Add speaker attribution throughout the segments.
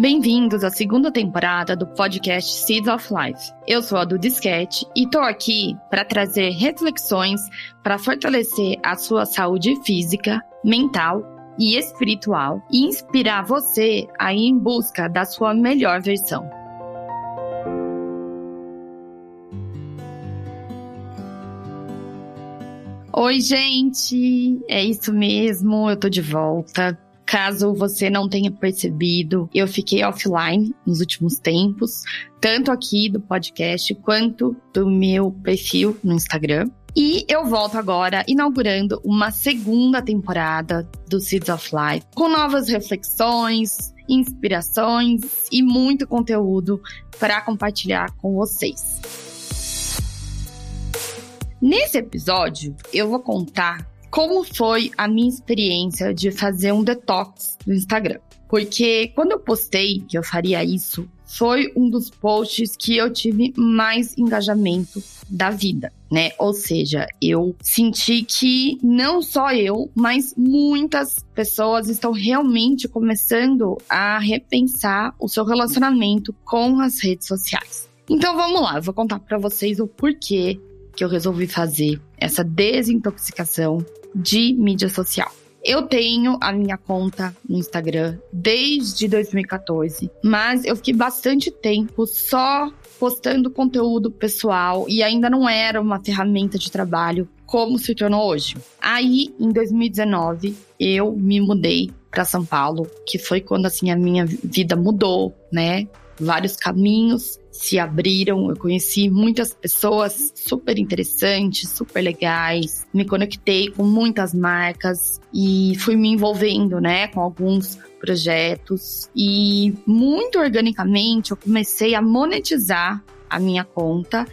Speaker 1: Bem-vindos à segunda temporada do podcast Seeds of Life. Eu sou a Duda Disquete e tô aqui para trazer reflexões para fortalecer a sua saúde física, mental e espiritual e inspirar você a ir em busca da sua melhor versão. Oi, gente! É isso mesmo, eu tô de volta. Caso você não tenha percebido, eu fiquei offline nos últimos tempos, tanto aqui do podcast quanto do meu perfil no Instagram. E eu volto agora inaugurando uma segunda temporada do Seeds of Life, com novas reflexões, inspirações e muito conteúdo para compartilhar com vocês. Nesse episódio, eu vou contar como foi a minha experiência de fazer um detox no Instagram. Porque quando eu postei que eu faria isso, foi um dos posts que eu tive mais engajamento da vida, né? Ou seja, eu senti que não só eu, mas muitas pessoas estão realmente começando a repensar o seu relacionamento com as redes sociais. Então vamos lá, eu vou contar para vocês o porquê que eu resolvi fazer essa desintoxicação de mídia social. Eu tenho a minha conta no Instagram desde 2014, mas eu fiquei bastante tempo só postando conteúdo pessoal e ainda não era uma ferramenta de trabalho como se tornou hoje. Aí, em 2019, eu me mudei para São Paulo, que foi quando assim a minha vida mudou, né? Vários caminhos se abriram, eu conheci muitas pessoas super interessantes, super legais, me conectei com muitas marcas e fui me envolvendo, né, com alguns projetos. E muito organicamente eu comecei a monetizar a minha conta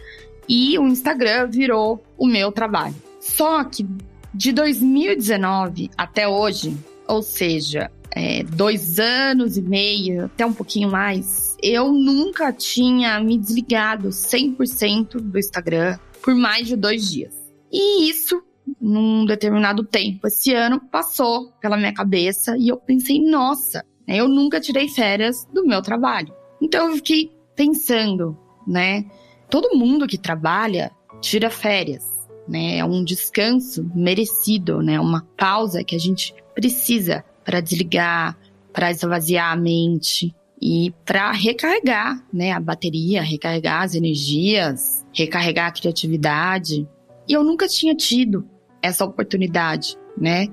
Speaker 1: e o Instagram virou o meu trabalho. Só que de 2019 até hoje, ou seja, é, dois anos e meio, até um pouquinho mais, eu nunca tinha me desligado 100% do Instagram por mais de dois dias. E isso, num determinado tempo, esse ano, passou pela minha cabeça e eu pensei, nossa, né, eu nunca tirei férias do meu trabalho. Então eu fiquei pensando, né? Todo mundo que trabalha tira férias, né? É um descanso merecido, né? Uma pausa que a gente precisa para desligar, para esvaziar a mente, e para recarregar né, a bateria, recarregar as energias, recarregar a criatividade. E eu nunca tinha tido essa oportunidade, né?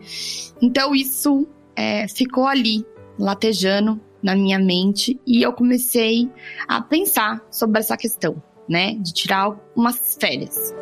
Speaker 1: Então isso é, ficou ali, latejando na minha mente e eu comecei a pensar sobre essa questão, né? De tirar umas férias.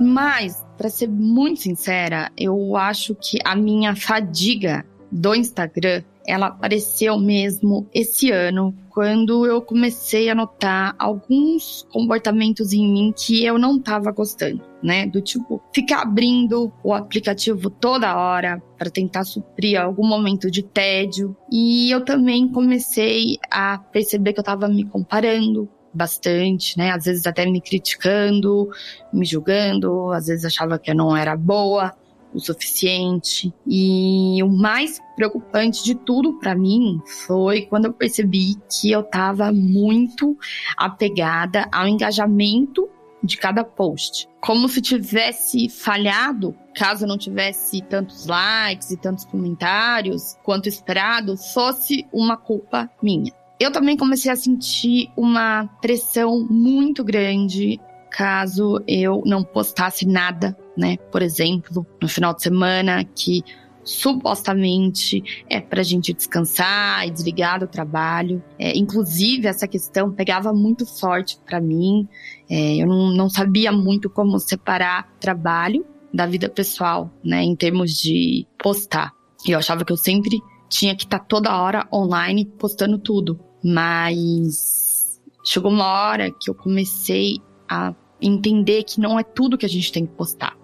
Speaker 1: Mas para ser muito sincera, eu acho que a minha fadiga do Instagram, ela apareceu mesmo esse ano, quando eu comecei a notar alguns comportamentos em mim que eu não estava gostando, né? Do tipo, ficar abrindo o aplicativo toda hora para tentar suprir algum momento de tédio. E eu também comecei a perceber que eu estava me comparando bastante, né? Às vezes até me criticando, me julgando, às vezes achava que eu não era boa o suficiente. E o mais preocupante de tudo para mim foi quando eu percebi que eu estava muito apegada ao engajamento de cada post. Como se tivesse falhado, caso não tivesse tantos likes e tantos comentários quanto esperado, fosse uma culpa minha eu também comecei a sentir uma pressão muito grande caso eu não postasse nada, né? Por exemplo, no final de semana, que supostamente é para a gente descansar e desligar do trabalho. É, inclusive, essa questão pegava muito forte para mim. É, eu não, não sabia muito como separar trabalho da vida pessoal, né? Em termos de postar. Eu achava que eu sempre tinha que estar tá toda hora online postando tudo. Mas chegou uma hora que eu comecei a entender que não é tudo que a gente tem que postar.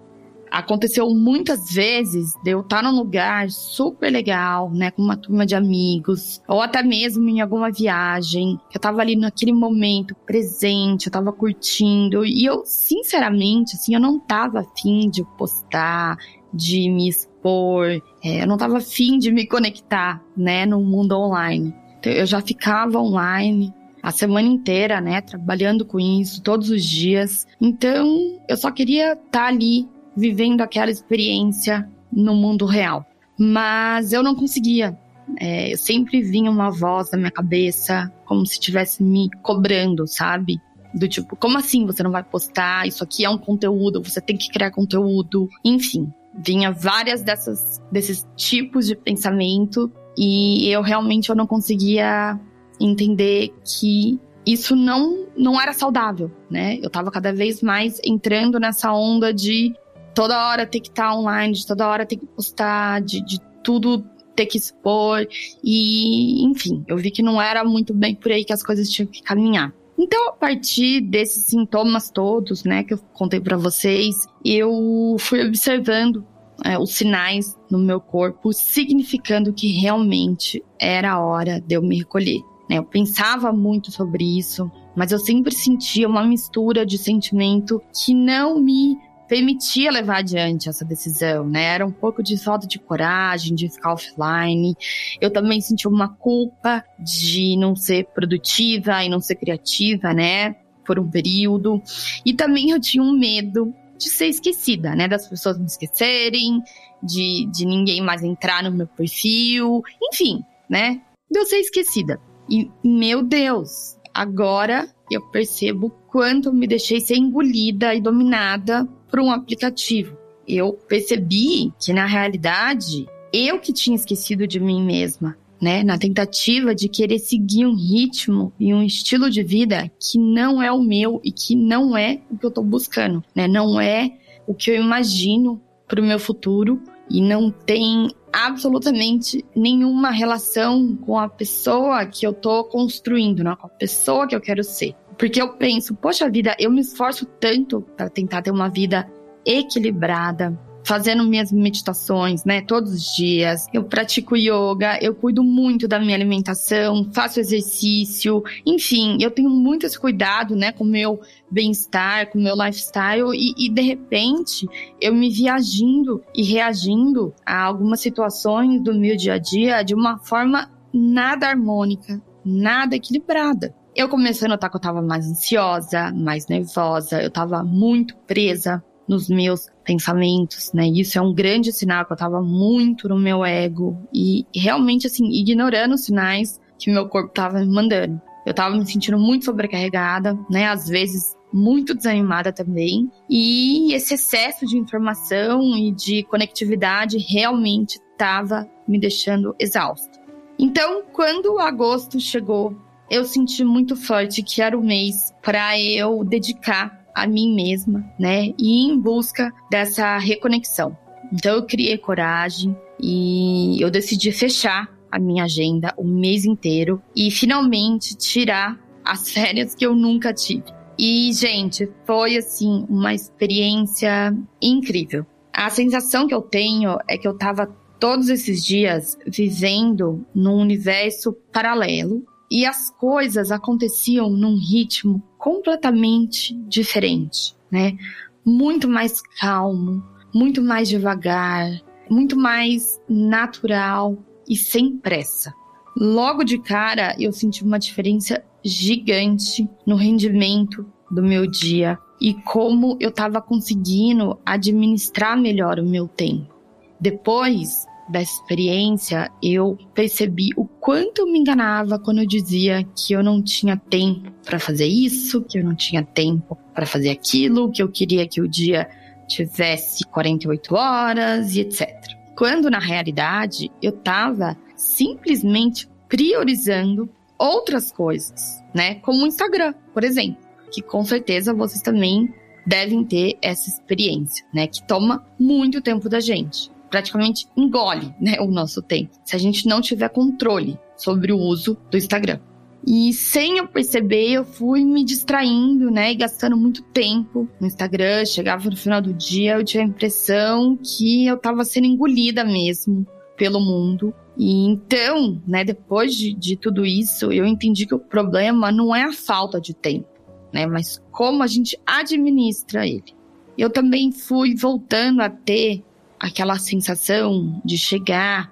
Speaker 1: Aconteceu muitas vezes de eu estar num lugar super legal, né, com uma turma de amigos, ou até mesmo em alguma viagem, eu tava ali naquele momento presente, eu tava curtindo, e eu, sinceramente, assim, eu não tava afim de postar, de me expor, é, eu não tava afim de me conectar, né, no mundo online. Eu já ficava online a semana inteira, né, trabalhando com isso todos os dias. Então, eu só queria estar tá ali vivendo aquela experiência no mundo real. Mas eu não conseguia. É, eu sempre vinha uma voz na minha cabeça, como se estivesse me cobrando, sabe? Do tipo, como assim você não vai postar? Isso aqui é um conteúdo, você tem que criar conteúdo. Enfim, vinha várias dessas desses tipos de pensamento e eu realmente eu não conseguia entender que isso não não era saudável, né? Eu tava cada vez mais entrando nessa onda de toda hora ter que estar tá online, de toda hora ter que postar, de, de tudo ter que expor e, enfim, eu vi que não era muito bem por aí que as coisas tinham que caminhar. Então, a partir desses sintomas todos, né, que eu contei para vocês, eu fui observando é, os sinais no meu corpo, significando que realmente era a hora de eu me recolher. Né? Eu pensava muito sobre isso, mas eu sempre sentia uma mistura de sentimento que não me permitia levar adiante essa decisão, né? Era um pouco de falta de coragem de ficar offline. Eu também senti uma culpa de não ser produtiva e não ser criativa, né? Por um período. E também eu tinha um medo de ser esquecida, né? Das pessoas me esquecerem, de, de ninguém mais entrar no meu perfil, enfim, né? De eu ser esquecida. E, meu Deus, agora eu percebo quanto me deixei ser engolida e dominada por um aplicativo. Eu percebi que, na realidade, eu que tinha esquecido de mim mesma, né? Na tentativa de querer seguir um ritmo e um estilo de vida que não é o meu e que não é o que eu tô buscando, né? Não é o que eu imagino para o meu futuro e não tem absolutamente nenhuma relação com a pessoa que eu tô construindo, né? com a pessoa que eu quero ser. Porque eu penso, poxa vida, eu me esforço tanto para tentar ter uma vida equilibrada, fazendo minhas meditações, né, todos os dias. Eu pratico yoga, eu cuido muito da minha alimentação, faço exercício, enfim, eu tenho muito esse cuidado, né, com o meu bem-estar, com o meu lifestyle e, e de repente eu me viagindo e reagindo a algumas situações do meu dia a dia de uma forma nada harmônica, nada equilibrada. Eu comecei a notar que eu tava mais ansiosa, mais nervosa, eu tava muito presa nos meus pensamentos, né? Isso é um grande sinal que eu tava muito no meu ego e realmente assim ignorando os sinais que meu corpo tava me mandando. Eu tava me sentindo muito sobrecarregada, né? Às vezes muito desanimada também. E esse excesso de informação e de conectividade realmente estava me deixando exausta. Então, quando agosto chegou, eu senti muito forte que era o mês para eu dedicar a mim mesma, né? E em busca dessa reconexão. Então eu criei coragem e eu decidi fechar a minha agenda o mês inteiro e finalmente tirar as férias que eu nunca tive. E, gente, foi assim uma experiência incrível. A sensação que eu tenho é que eu tava todos esses dias vivendo num universo paralelo e as coisas aconteciam num ritmo completamente diferente, né? Muito mais calmo, muito mais devagar, muito mais natural e sem pressa. Logo de cara, eu senti uma diferença gigante no rendimento do meu dia e como eu estava conseguindo administrar melhor o meu tempo. Depois, dessa experiência, eu percebi o quanto eu me enganava quando eu dizia que eu não tinha tempo para fazer isso, que eu não tinha tempo para fazer aquilo, que eu queria que o dia tivesse 48 horas e etc. Quando na realidade eu estava simplesmente priorizando outras coisas, né? Como o Instagram, por exemplo, que com certeza vocês também devem ter essa experiência, né? Que toma muito tempo da gente praticamente engole né, o nosso tempo, se a gente não tiver controle sobre o uso do Instagram. E sem eu perceber, eu fui me distraindo, né? E gastando muito tempo no Instagram. Chegava no final do dia, eu tinha a impressão que eu tava sendo engolida mesmo pelo mundo. E então, né, depois de, de tudo isso, eu entendi que o problema não é a falta de tempo, né? Mas como a gente administra ele. Eu também fui voltando a ter aquela sensação de chegar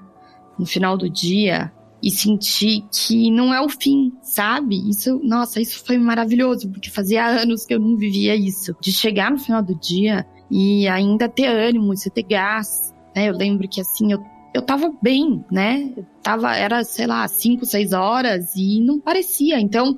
Speaker 1: no final do dia e sentir que não é o fim, sabe? Isso, nossa, isso foi maravilhoso, porque fazia anos que eu não vivia isso. De chegar no final do dia e ainda ter ânimo, você ter gás, né? Eu lembro que assim, eu, eu tava bem, né? Eu tava, era, sei lá, cinco, seis horas e não parecia. Então,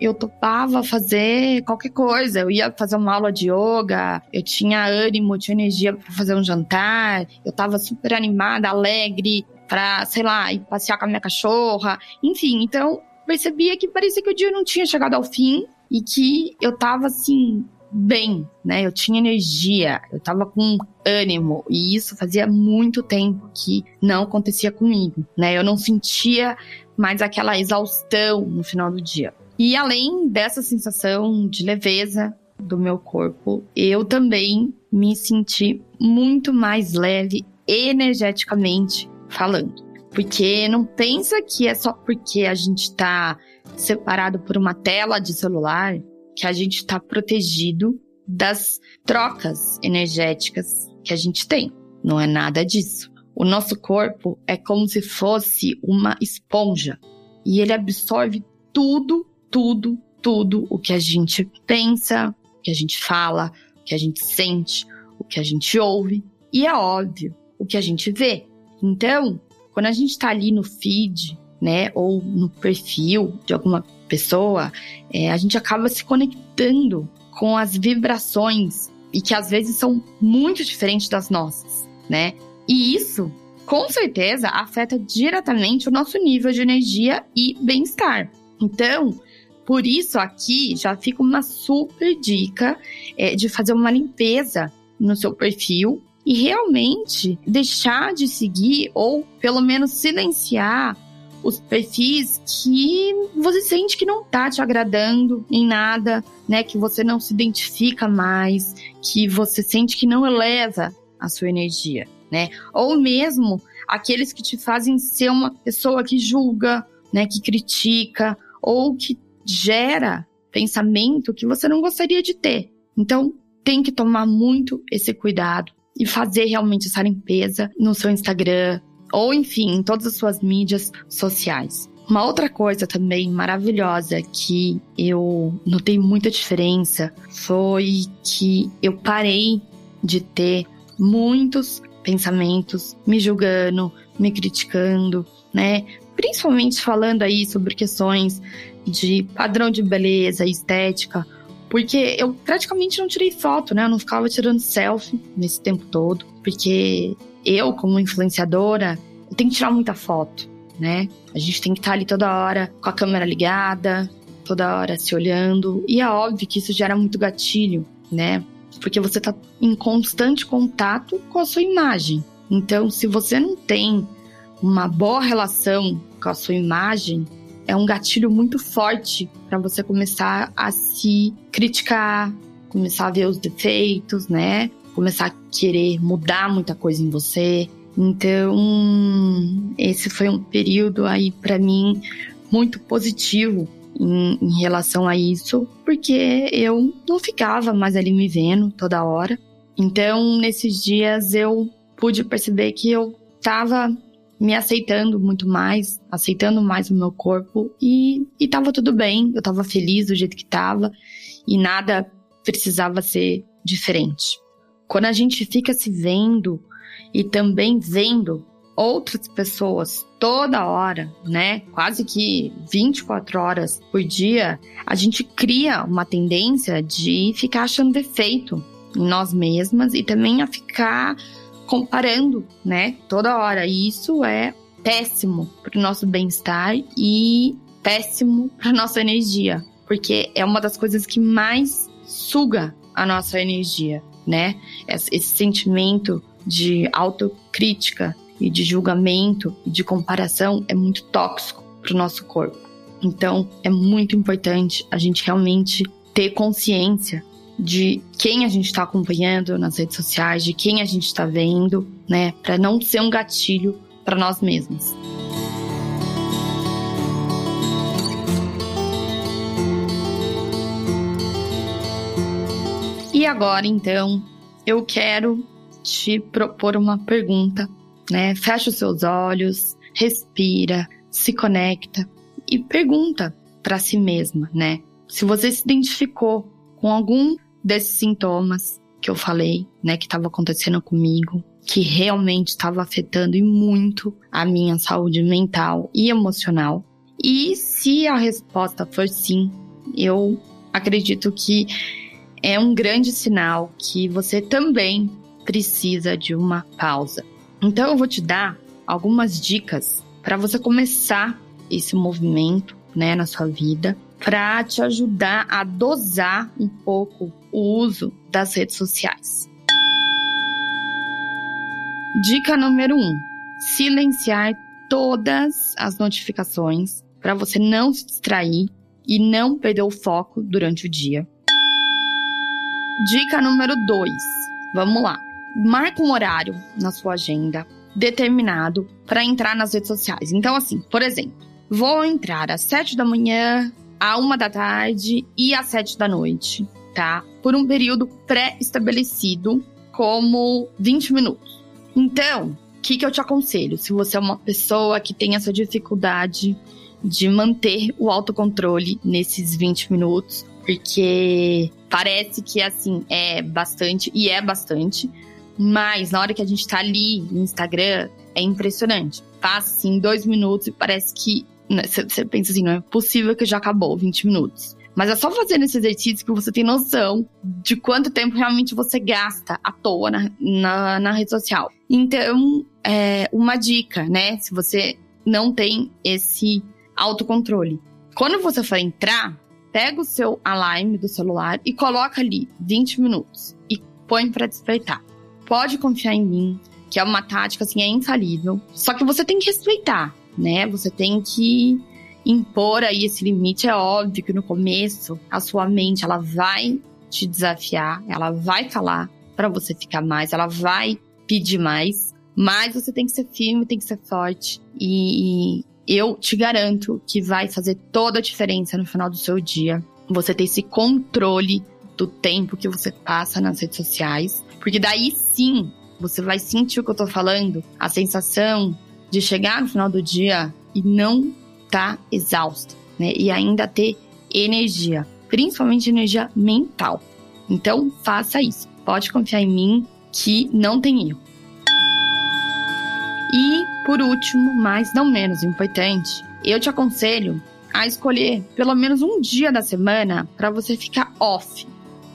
Speaker 1: eu topava fazer qualquer coisa. Eu ia fazer uma aula de yoga, eu tinha ânimo, tinha energia para fazer um jantar, eu tava super animada, alegre, pra, sei lá, ir passear com a minha cachorra. Enfim, então percebia que parecia que o dia não tinha chegado ao fim e que eu tava assim, bem, né? Eu tinha energia, eu tava com ânimo e isso fazia muito tempo que não acontecia comigo, né? Eu não sentia mais aquela exaustão no final do dia. E além dessa sensação de leveza do meu corpo, eu também me senti muito mais leve energeticamente falando. Porque não pensa que é só porque a gente está separado por uma tela de celular que a gente está protegido das trocas energéticas que a gente tem. Não é nada disso. O nosso corpo é como se fosse uma esponja e ele absorve tudo, tudo, tudo o que a gente pensa, o que a gente fala, o que a gente sente, o que a gente ouve e é óbvio, o que a gente vê. Então, quando a gente está ali no feed, né, ou no perfil de alguma pessoa, é, a gente acaba se conectando com as vibrações e que às vezes são muito diferentes das nossas, né? E isso, com certeza, afeta diretamente o nosso nível de energia e bem-estar. Então, por isso aqui já fica uma super dica é, de fazer uma limpeza no seu perfil e realmente deixar de seguir ou pelo menos silenciar os perfis que você sente que não tá te agradando em nada, né? Que você não se identifica mais, que você sente que não eleva a sua energia, né? Ou mesmo aqueles que te fazem ser uma pessoa que julga, né? Que critica ou que gera pensamento que você não gostaria de ter. Então, tem que tomar muito esse cuidado e fazer realmente essa limpeza no seu Instagram ou enfim, em todas as suas mídias sociais. Uma outra coisa também maravilhosa que eu notei muita diferença foi que eu parei de ter muitos pensamentos me julgando, me criticando, né? Principalmente falando aí sobre questões de padrão de beleza, estética, porque eu praticamente não tirei foto, né? Eu não ficava tirando selfie nesse tempo todo. Porque eu, como influenciadora, eu tenho que tirar muita foto, né? A gente tem que estar ali toda hora com a câmera ligada, toda hora se olhando. E é óbvio que isso gera muito gatilho, né? Porque você tá em constante contato com a sua imagem. Então, se você não tem uma boa relação com a sua imagem, é um gatilho muito forte para você começar a se criticar, começar a ver os defeitos, né? Começar a querer mudar muita coisa em você. Então, esse foi um período aí para mim muito positivo em, em, relação a isso, porque eu não ficava mais ali me vendo toda hora. Então, nesses dias eu pude perceber que eu estava me aceitando muito mais, aceitando mais o meu corpo e, e tava tudo bem, eu tava feliz do jeito que tava e nada precisava ser diferente. Quando a gente fica se vendo e também vendo outras pessoas toda hora, né? Quase que 24 horas por dia, a gente cria uma tendência de ficar achando defeito em nós mesmas e também a ficar comparando, né, toda hora. E isso é péssimo para o nosso bem-estar e péssimo para nossa energia, porque é uma das coisas que mais suga a nossa energia, né? Esse sentimento de autocrítica e de julgamento e de comparação é muito tóxico para o nosso corpo. Então, é muito importante a gente realmente ter consciência de quem a gente está acompanhando nas redes sociais, de quem a gente está vendo, né, para não ser um gatilho para nós mesmos. E agora, então, eu quero te propor uma pergunta, né? Fecha os seus olhos, respira, se conecta e pergunta para si mesma, né? Se você se identificou com algum desses sintomas que eu falei, né, que estava acontecendo comigo, que realmente estava afetando e muito a minha saúde mental e emocional. E se a resposta for sim, eu acredito que é um grande sinal que você também precisa de uma pausa. Então eu vou te dar algumas dicas para você começar esse movimento, né, na sua vida, para te ajudar a dosar um pouco o uso das redes sociais. Dica número 1: um, silenciar todas as notificações para você não se distrair e não perder o foco durante o dia. Dica número 2. Vamos lá. Marca um horário na sua agenda determinado para entrar nas redes sociais. Então, assim, por exemplo, vou entrar às 7 da manhã, à 1 da tarde e às 7 da noite, tá? Por um período pré-estabelecido, como 20 minutos. Então, o que, que eu te aconselho? Se você é uma pessoa que tem essa dificuldade de manter o autocontrole nesses 20 minutos, porque parece que assim é bastante e é bastante, mas na hora que a gente tá ali no Instagram, é impressionante. Passa assim dois minutos e parece que você né, pensa assim, não é possível que já acabou 20 minutos. Mas é só fazendo esse exercício que você tem noção de quanto tempo realmente você gasta à toa na, na, na rede social. Então, é uma dica, né? Se você não tem esse autocontrole. Quando você for entrar, pega o seu alarme do celular e coloca ali 20 minutos e põe para despertar. Pode confiar em mim, que é uma tática assim é infalível. Só que você tem que respeitar, né? Você tem que impor aí esse limite. É óbvio que no começo a sua mente ela vai te desafiar, ela vai falar para você ficar mais, ela vai pedir mais, mas você tem que ser firme, tem que ser forte e, eu te garanto que vai fazer toda a diferença no final do seu dia. Você ter esse controle do tempo que você passa nas redes sociais, porque daí sim você vai sentir o que eu tô falando, a sensação de chegar no final do dia e não tá exausto, né? E ainda ter energia, principalmente energia mental. Então, faça isso. Pode confiar em mim que não tem erro. E, por último, mas não menos importante, eu te aconselho a escolher pelo menos um dia da semana para você ficar off,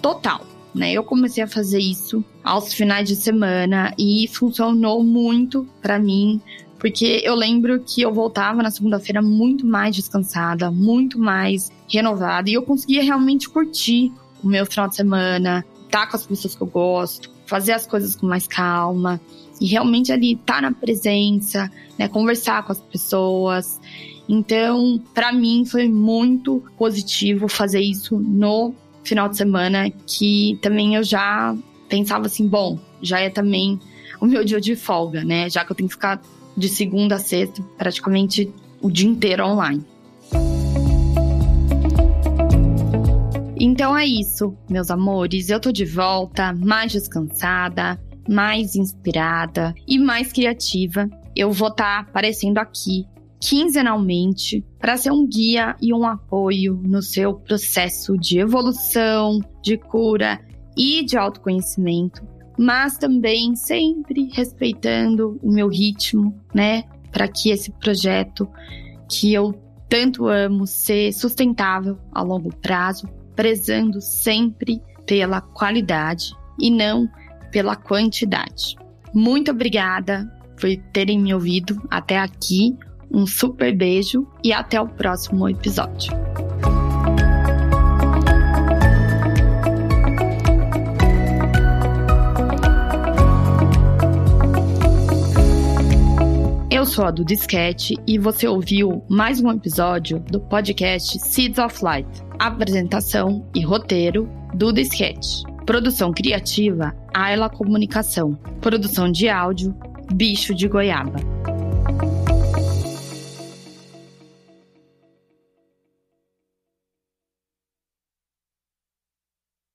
Speaker 1: total. Né? Eu comecei a fazer isso aos finais de semana e funcionou muito para mim, porque eu lembro que eu voltava na segunda-feira muito mais descansada, muito mais renovada e eu conseguia realmente curtir o meu final de semana, estar tá com as pessoas que eu gosto, fazer as coisas com mais calma e realmente ali estar tá na presença, né, conversar com as pessoas. Então, para mim foi muito positivo fazer isso no final de semana, que também eu já pensava assim, bom, já é também o meu dia de folga, né? Já que eu tenho que ficar de segunda a sexta praticamente o dia inteiro online. Então é isso, meus amores. Eu tô de volta, mais descansada, mais inspirada e mais criativa, eu vou estar tá aparecendo aqui quinzenalmente para ser um guia e um apoio no seu processo de evolução, de cura e de autoconhecimento, mas também sempre respeitando o meu ritmo, né, para que esse projeto que eu tanto amo ser sustentável a longo prazo, prezando sempre pela qualidade e não pela quantidade. Muito obrigada por terem me ouvido até aqui. Um super beijo e até o próximo episódio. Eu sou a Duda Sketch e você ouviu mais um episódio do podcast Seeds of Light. Apresentação e roteiro Duda Sketch. Produção criativa, Ayla Comunicação. Produção de áudio, Bicho de Goiaba.